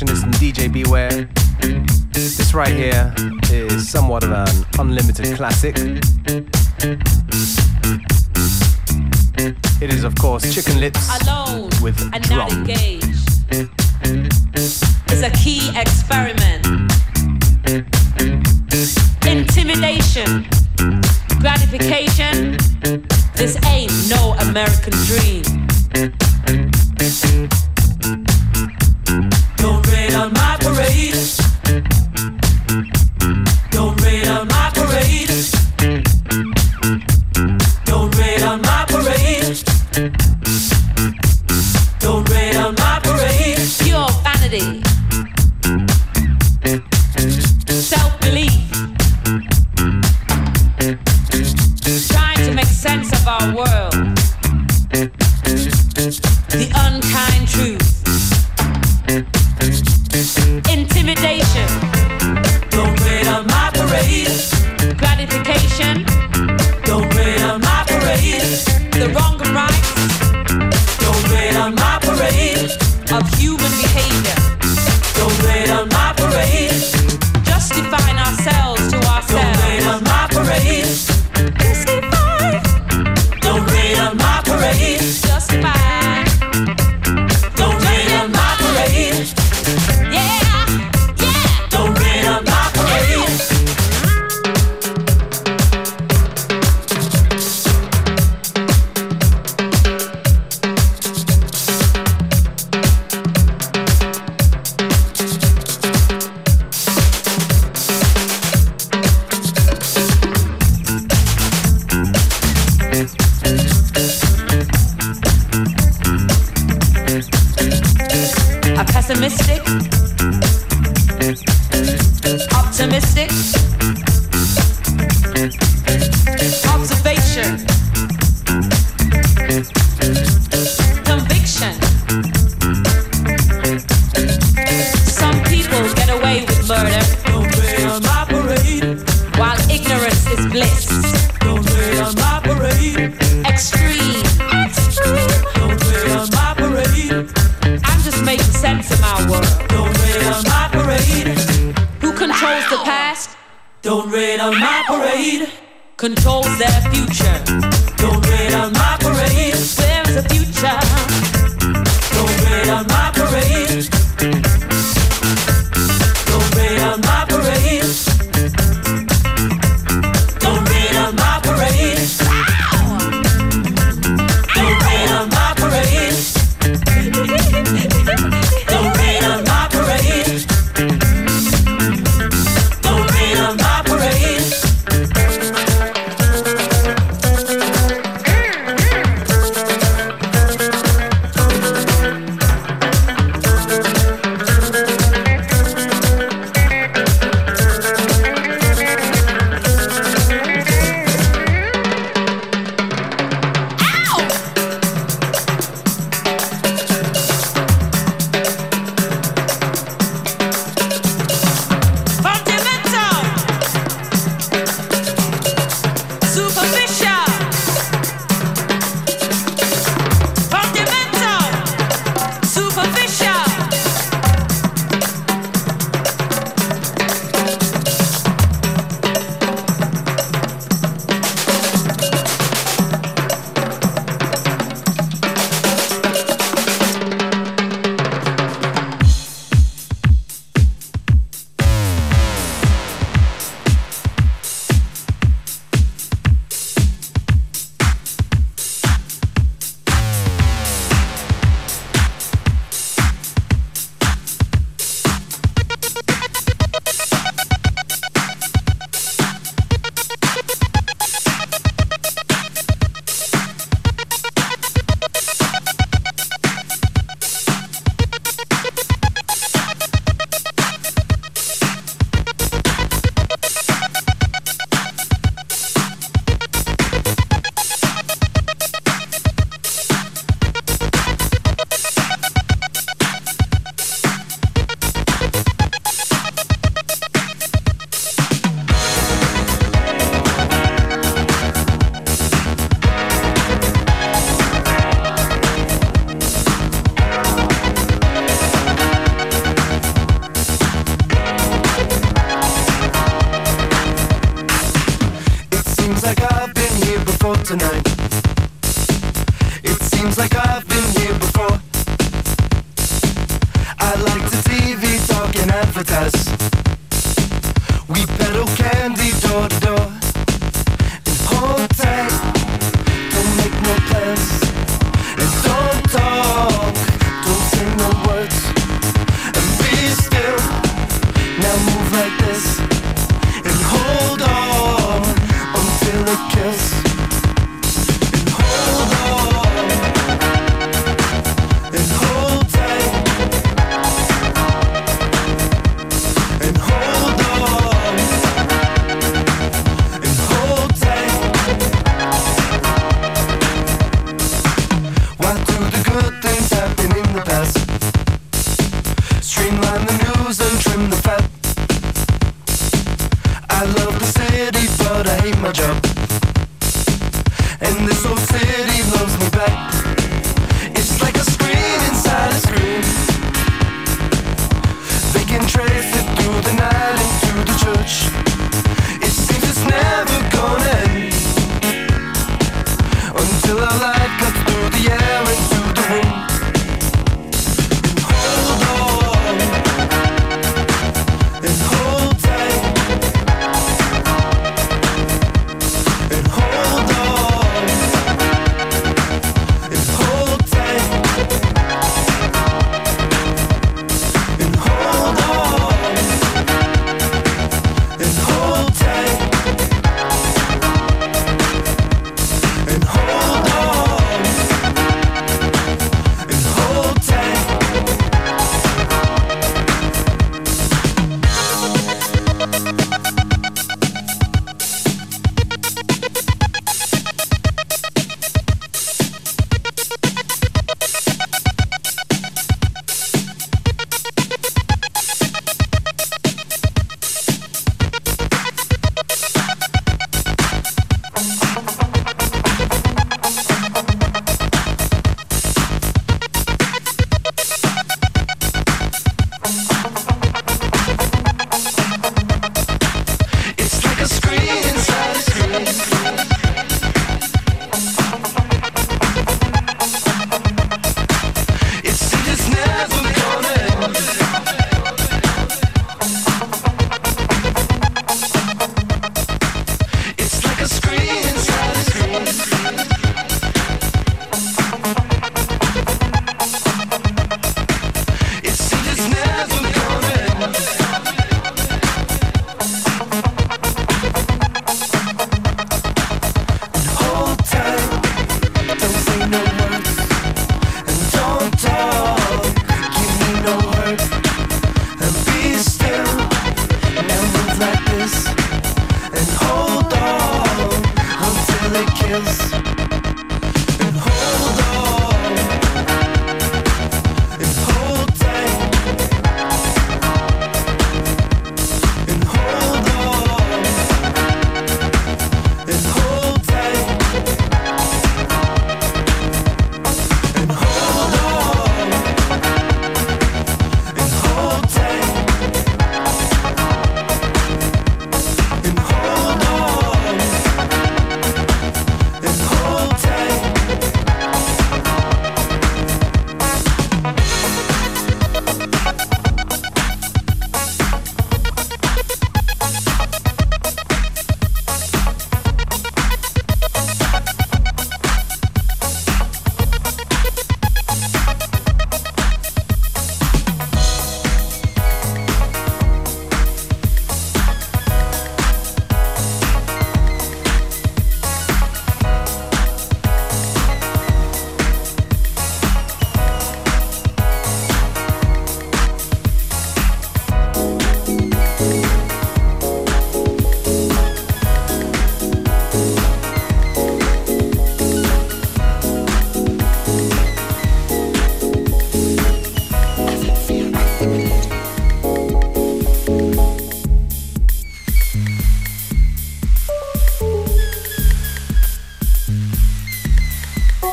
And DJ Beware. This right here is somewhat of an unlimited classic. It is, of course, Chicken Lips Alone with and drum. Not It's a key experiment. Intimidation, gratification. This ain't no American dream. on my parade.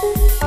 Bye.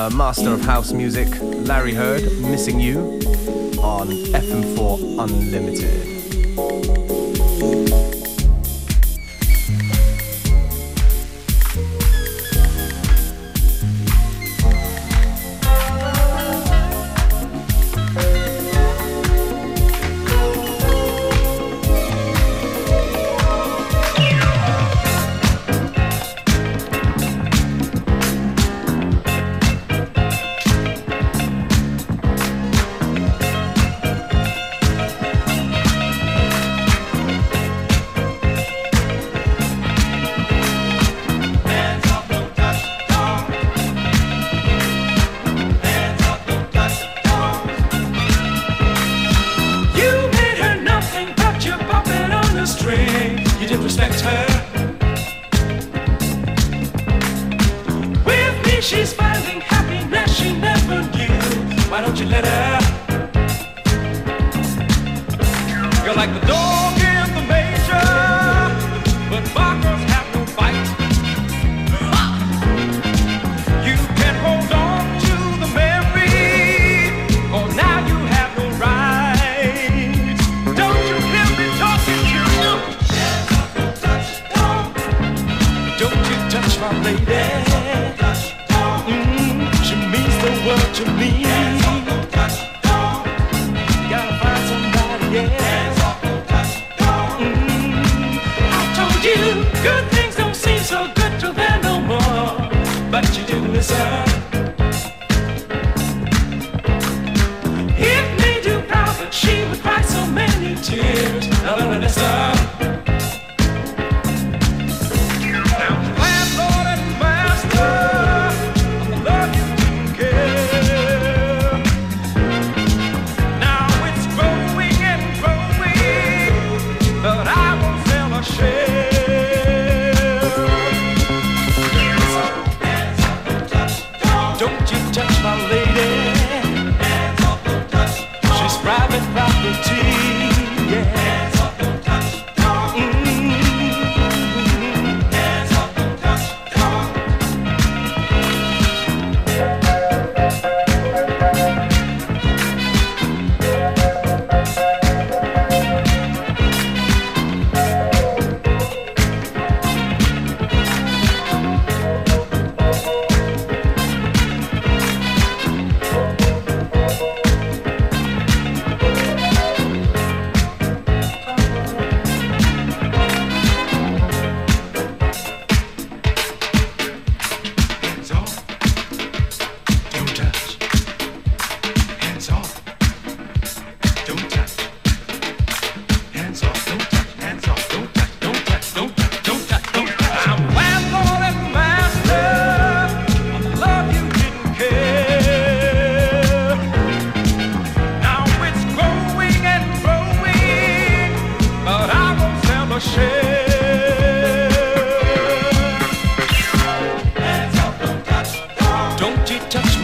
Uh, master of house music, Larry Heard, Missing You, on FM4 Unlimited.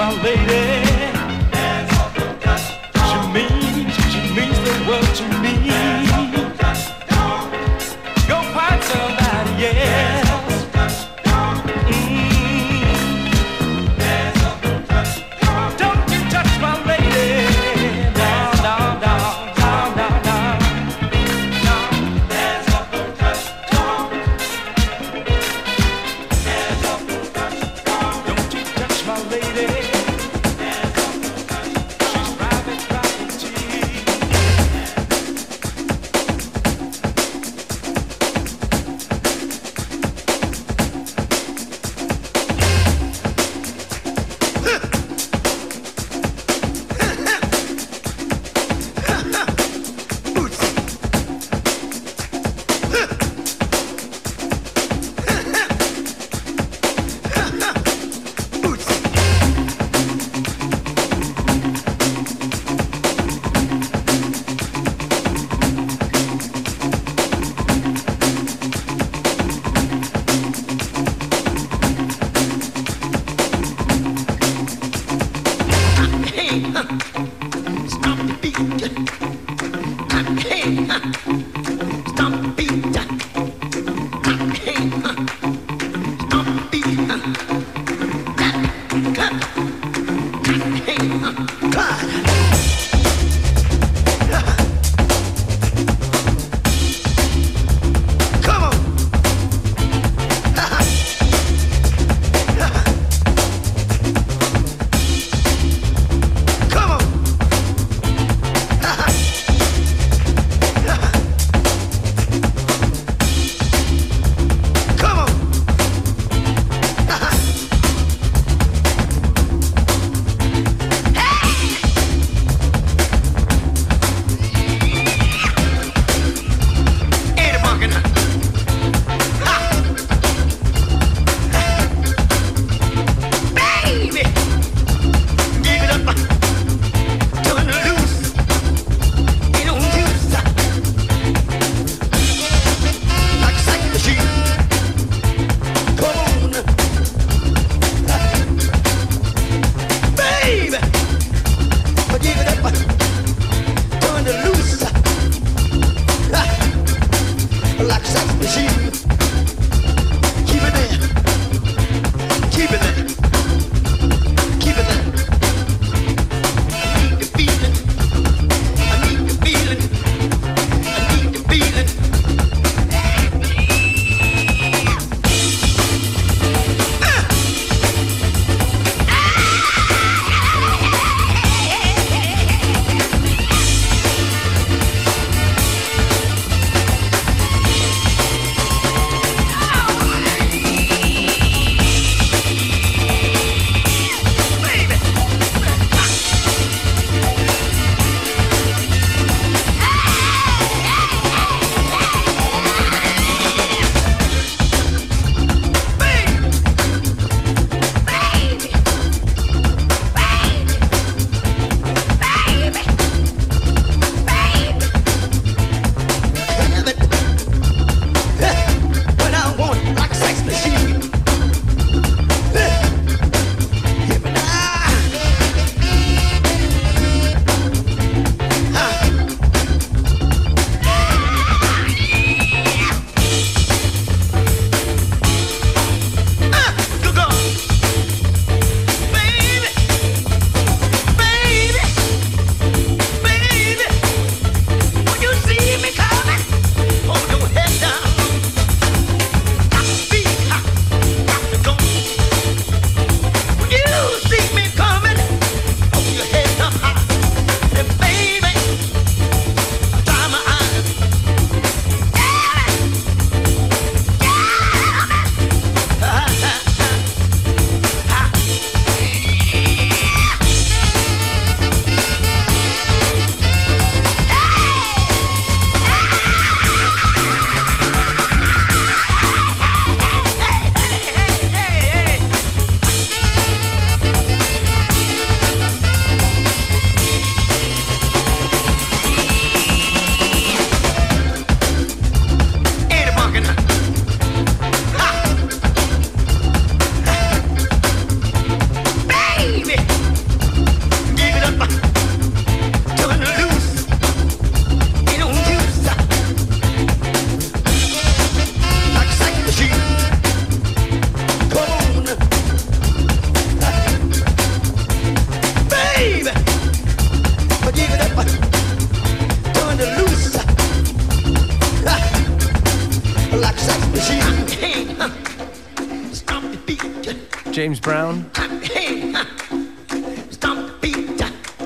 my lady.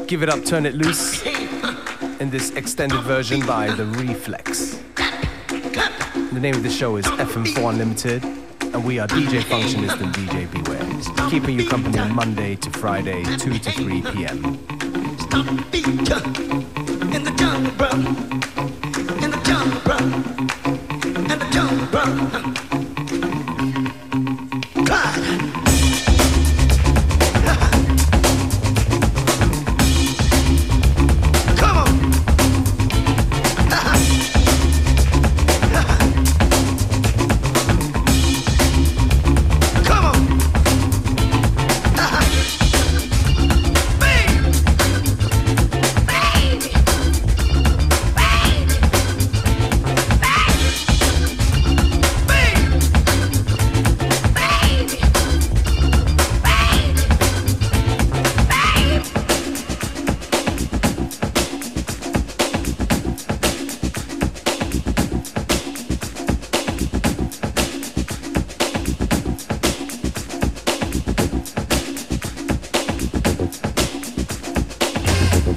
Give It Up, Turn It Loose in this extended version by The Reflex. The name of the show is FM4 Unlimited, and we are DJ Functionist and DJ Beware, keeping you company Monday to Friday, 2 to 3 p.m.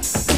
Yes.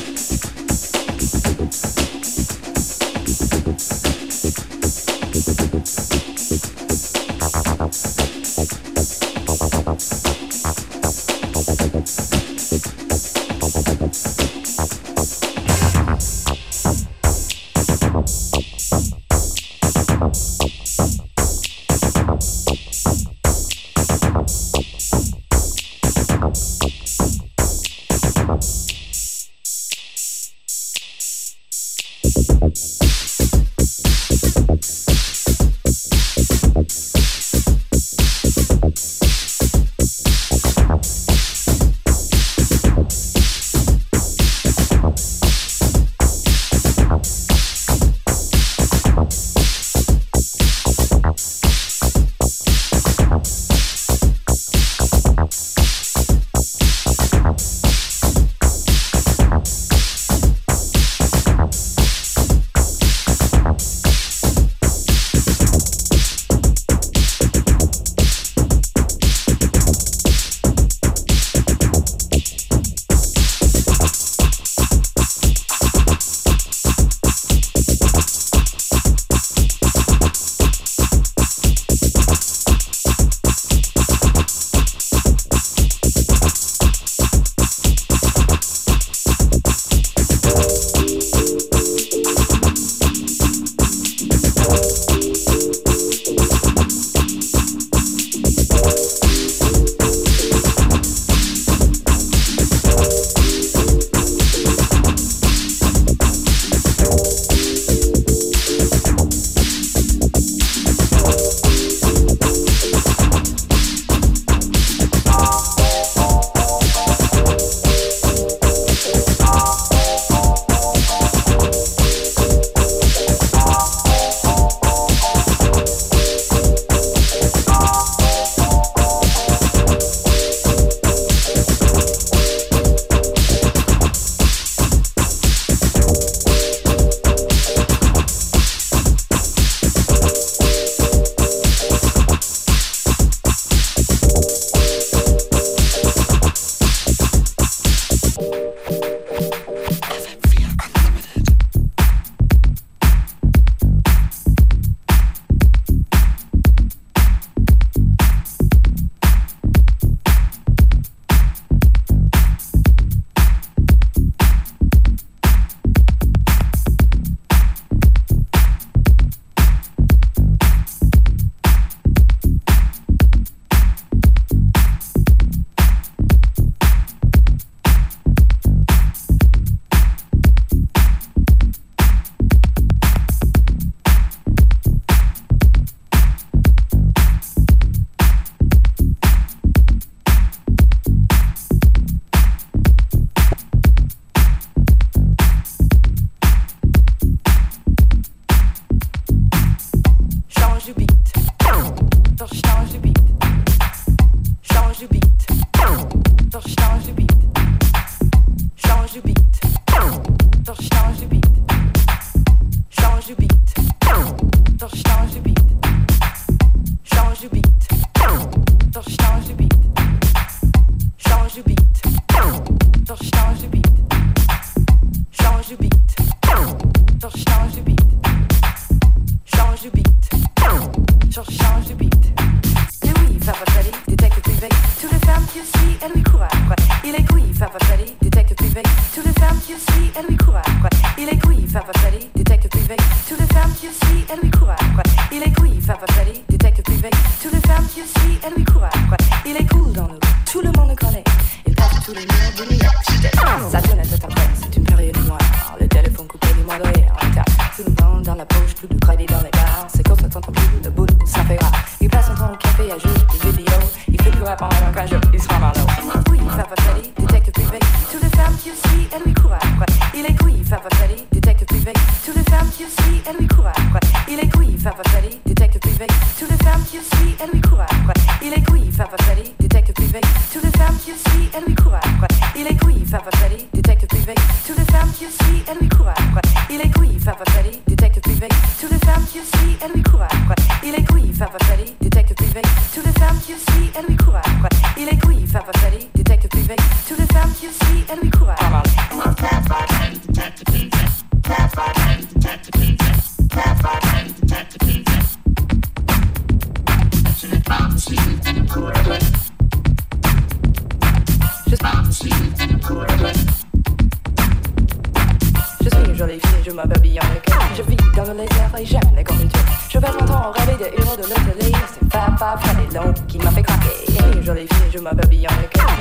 je m'habille en.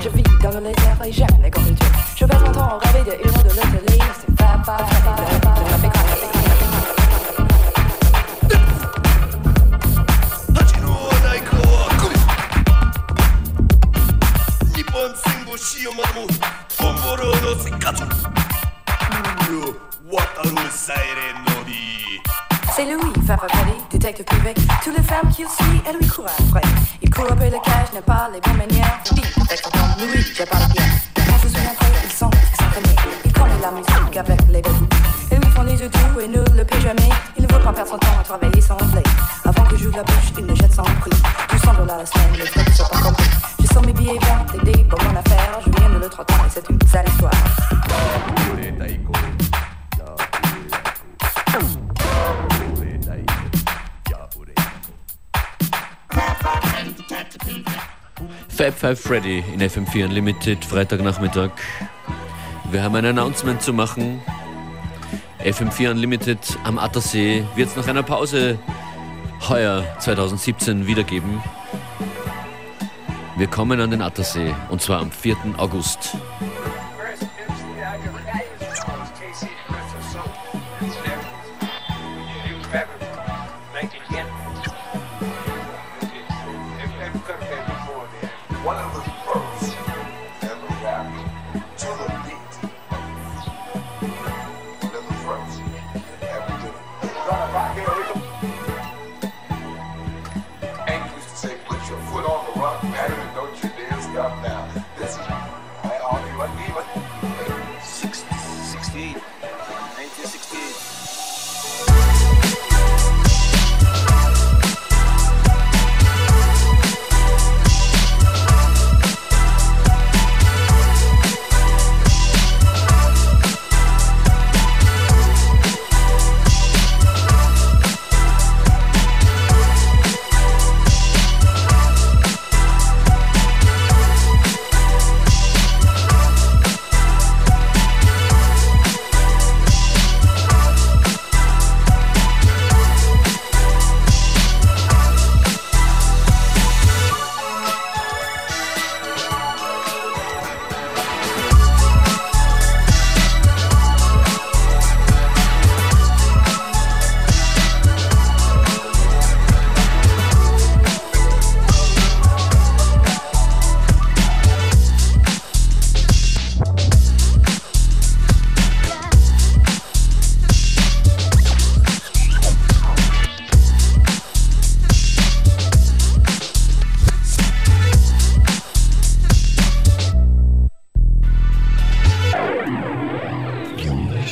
Je vis dans le désert et j'aime les confiture. Je passe mon temps à rêver des héros de l'hôtellerie. C'est pas pas, C'est Louis, détective privé. Toutes les femmes qu'il suit, elle lui après. Il le cage, ne pas les Five Freddy in FM4 Unlimited, Freitagnachmittag. Wir haben ein Announcement zu machen. FM4 Unlimited am Attersee wird es nach einer Pause heuer 2017 wiedergeben. Wir kommen an den Attersee und zwar am 4. August.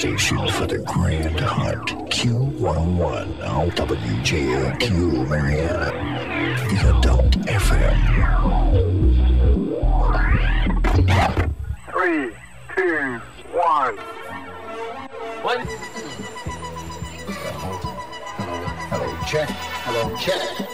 Station for the Grand Hunt. Q101 WJAQ Marianna. The Adult FM. Three, two, one. One. Hello, check. Hello, check. Hello,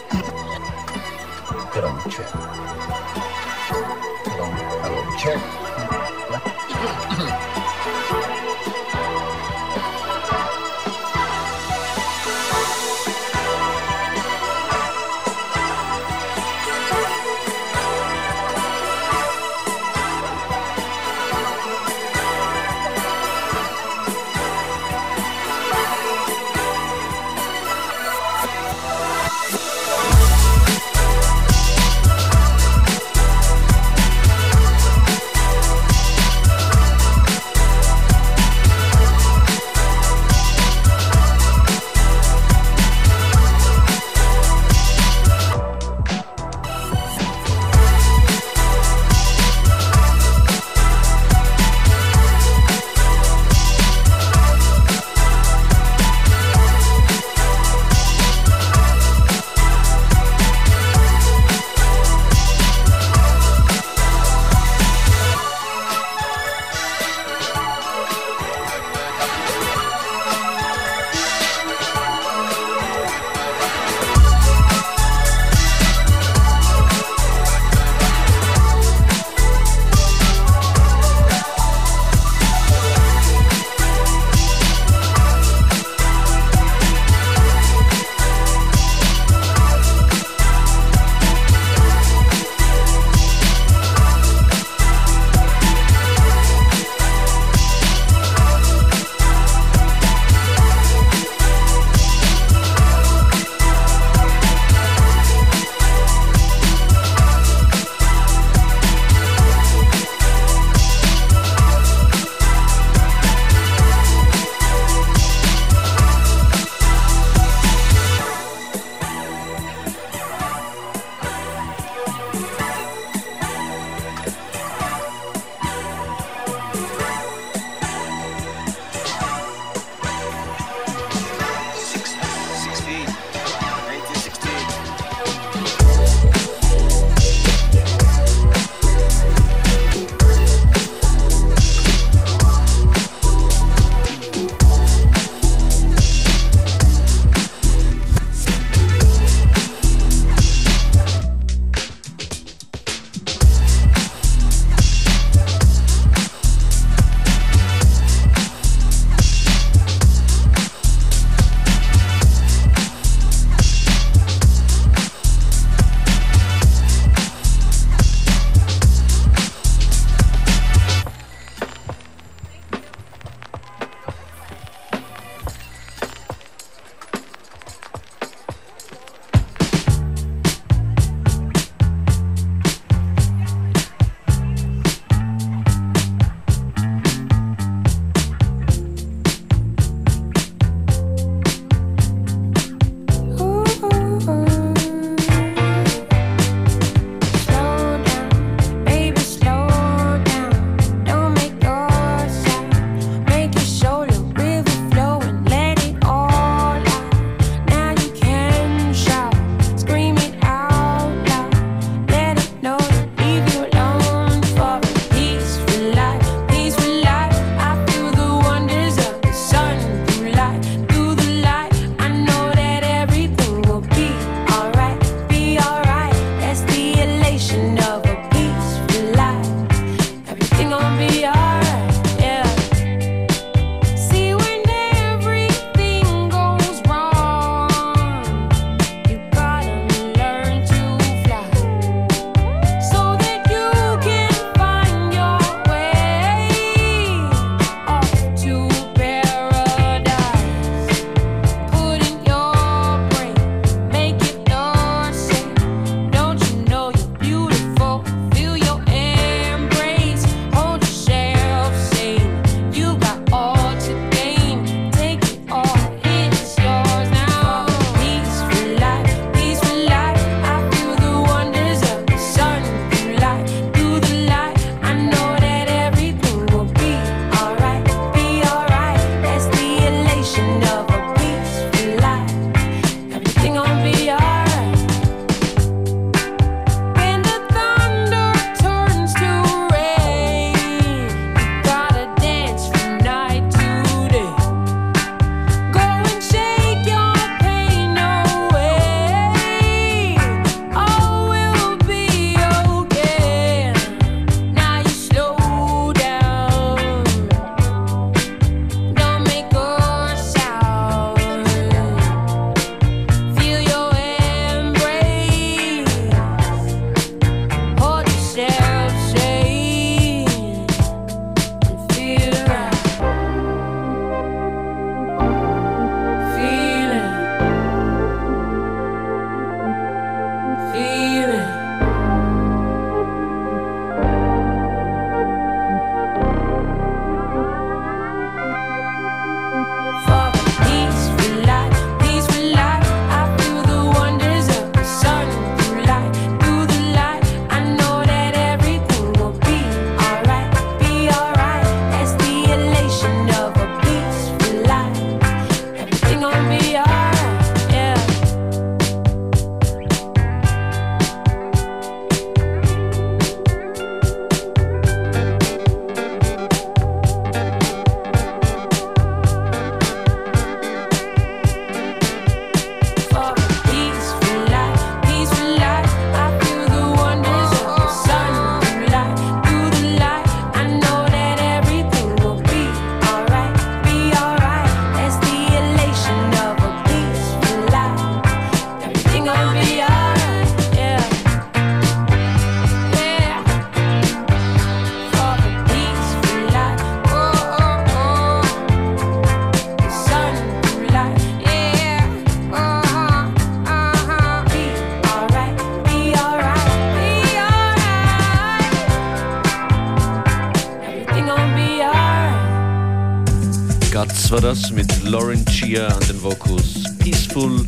war das mit Lauren Chia an den Vocals. Peaceful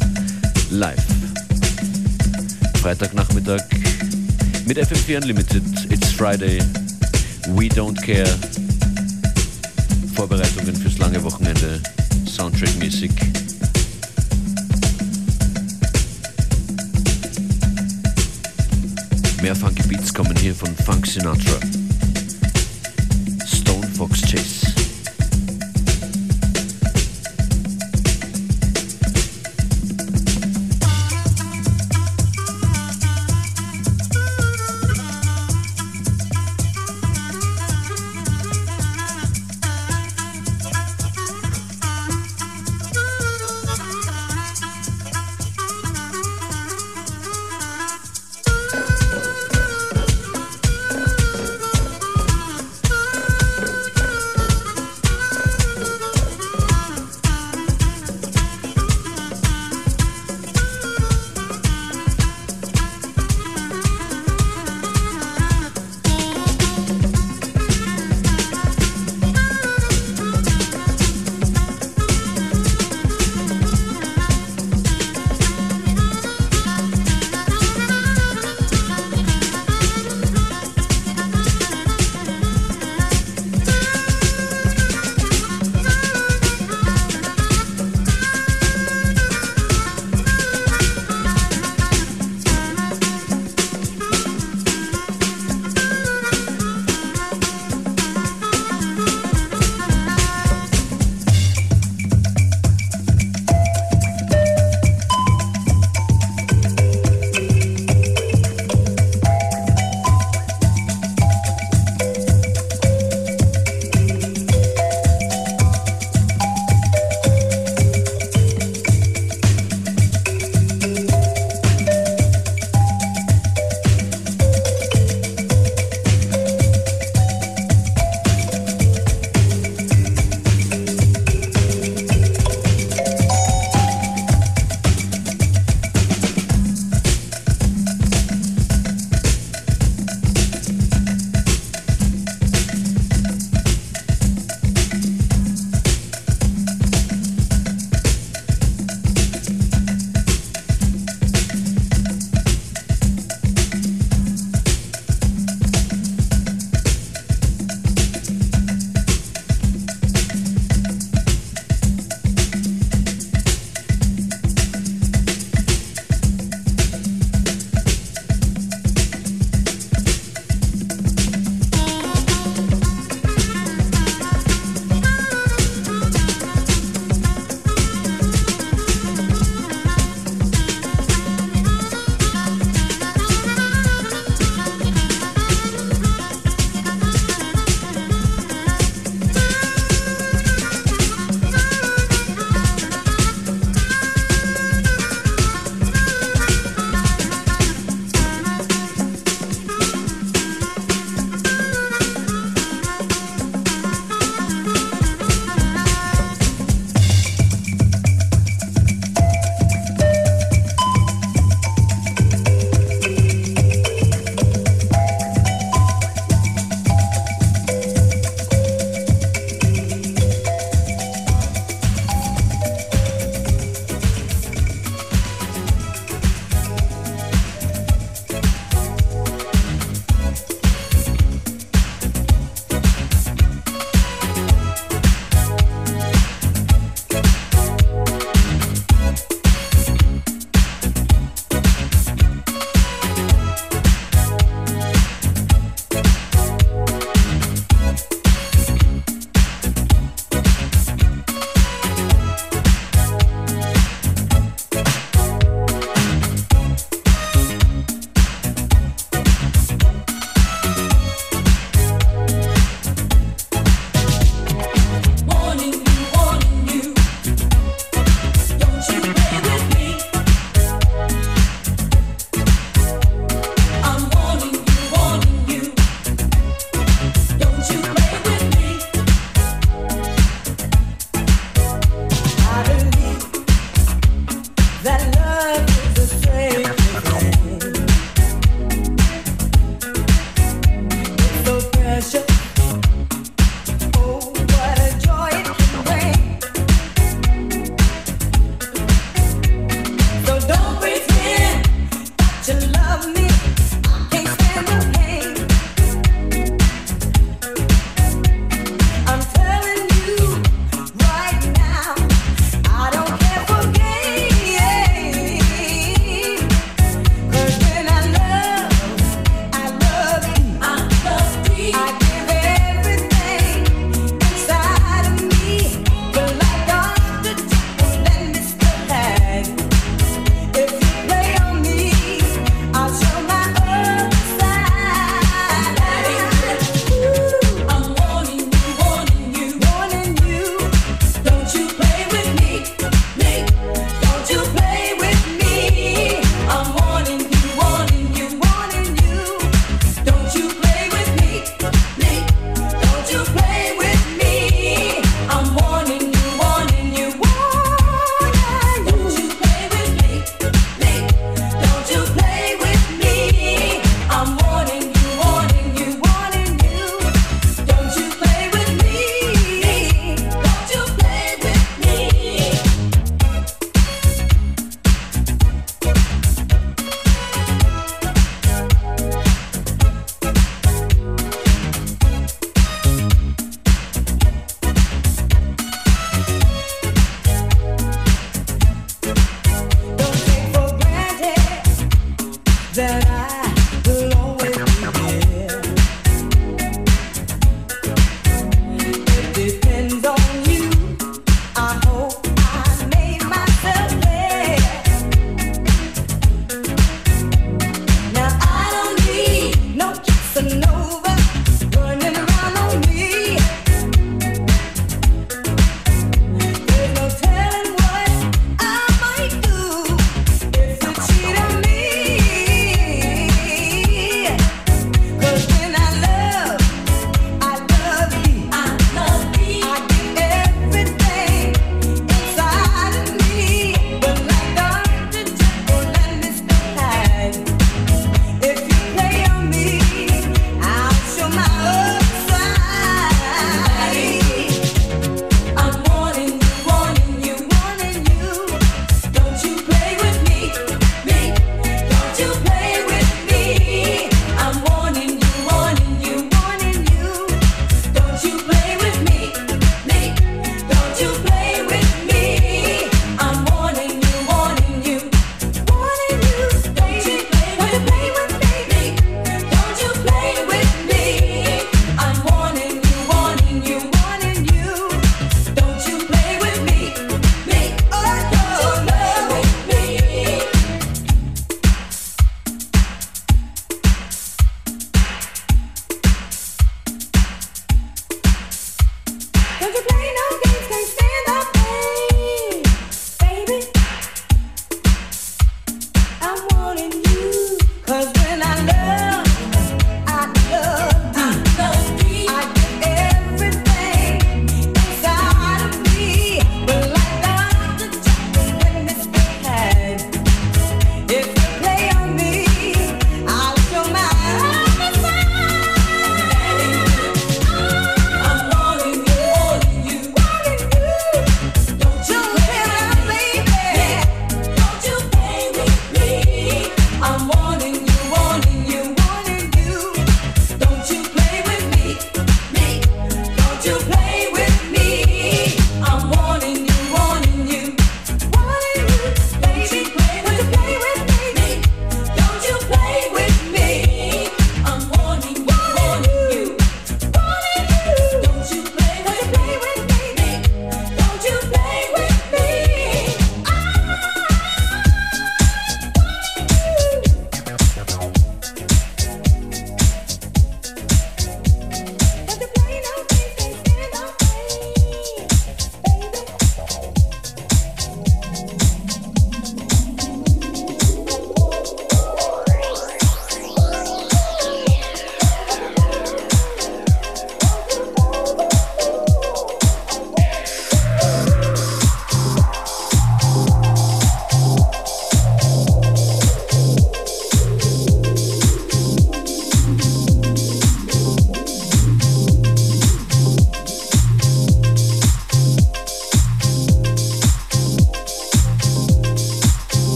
Life. Freitagnachmittag mit FM4 Unlimited. It's Friday. We don't care. Vorbereitungen fürs lange Wochenende. Soundtrack Music. Mehr Funky Beats kommen hier von Funk Sinatra.